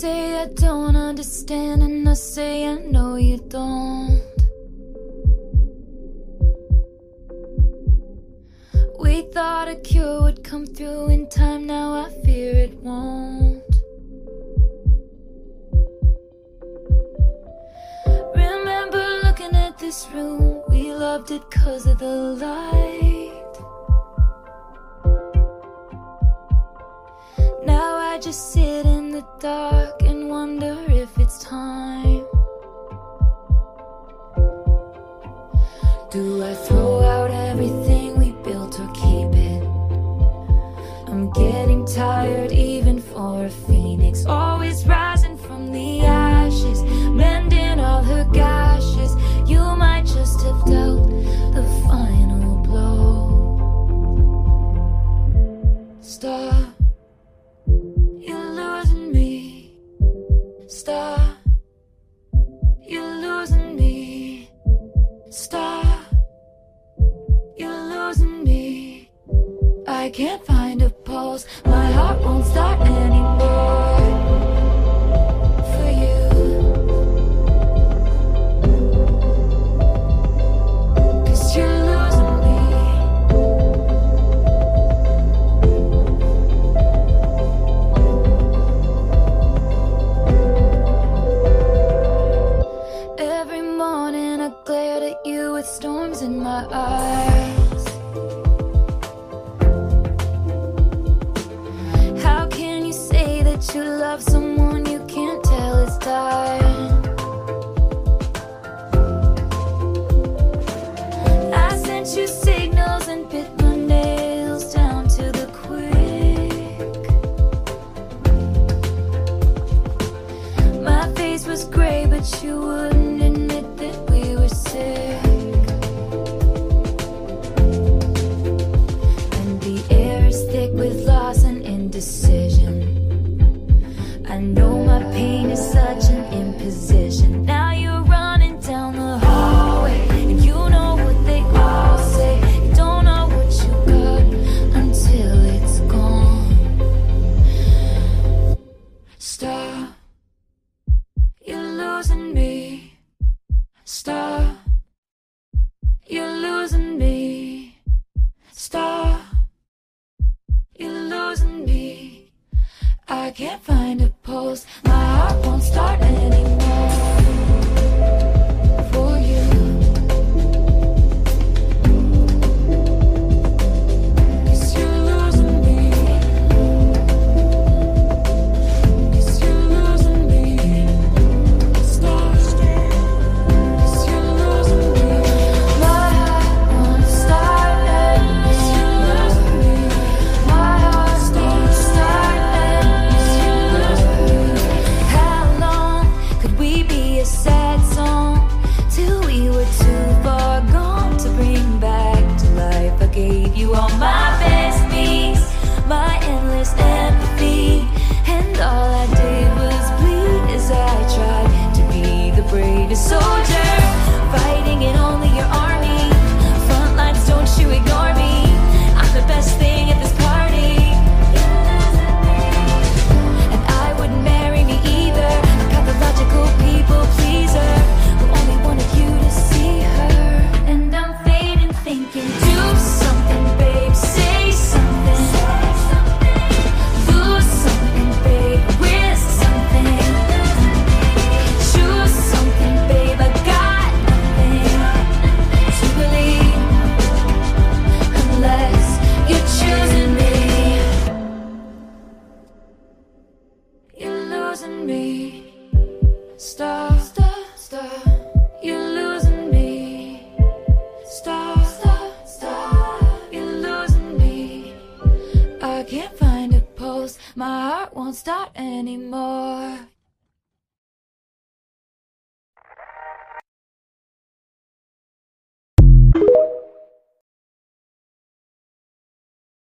say I don't understand, and I say I know you don't. We thought a cure would come through in time, now I fear it won't. Remember looking at this room, we loved it cause of the light. Now I just sit in dark and wonder can't find a pulse. My heart won't start anymore. For you. Cause you're losing me. Every morning I glared at you with storms in my eyes. You love someone you can't tell is dying? I sent you signals and bit my nails down to the quick. My face was gray, but you wouldn't You're losing me. Stop. You're losing me. I can't find a pulse. My heart won't start anymore. Losing me. Stop, stop, stop. You're losing me. Stop, stop, stop. You're losing me. I can't find a pulse. My heart won't start anymore.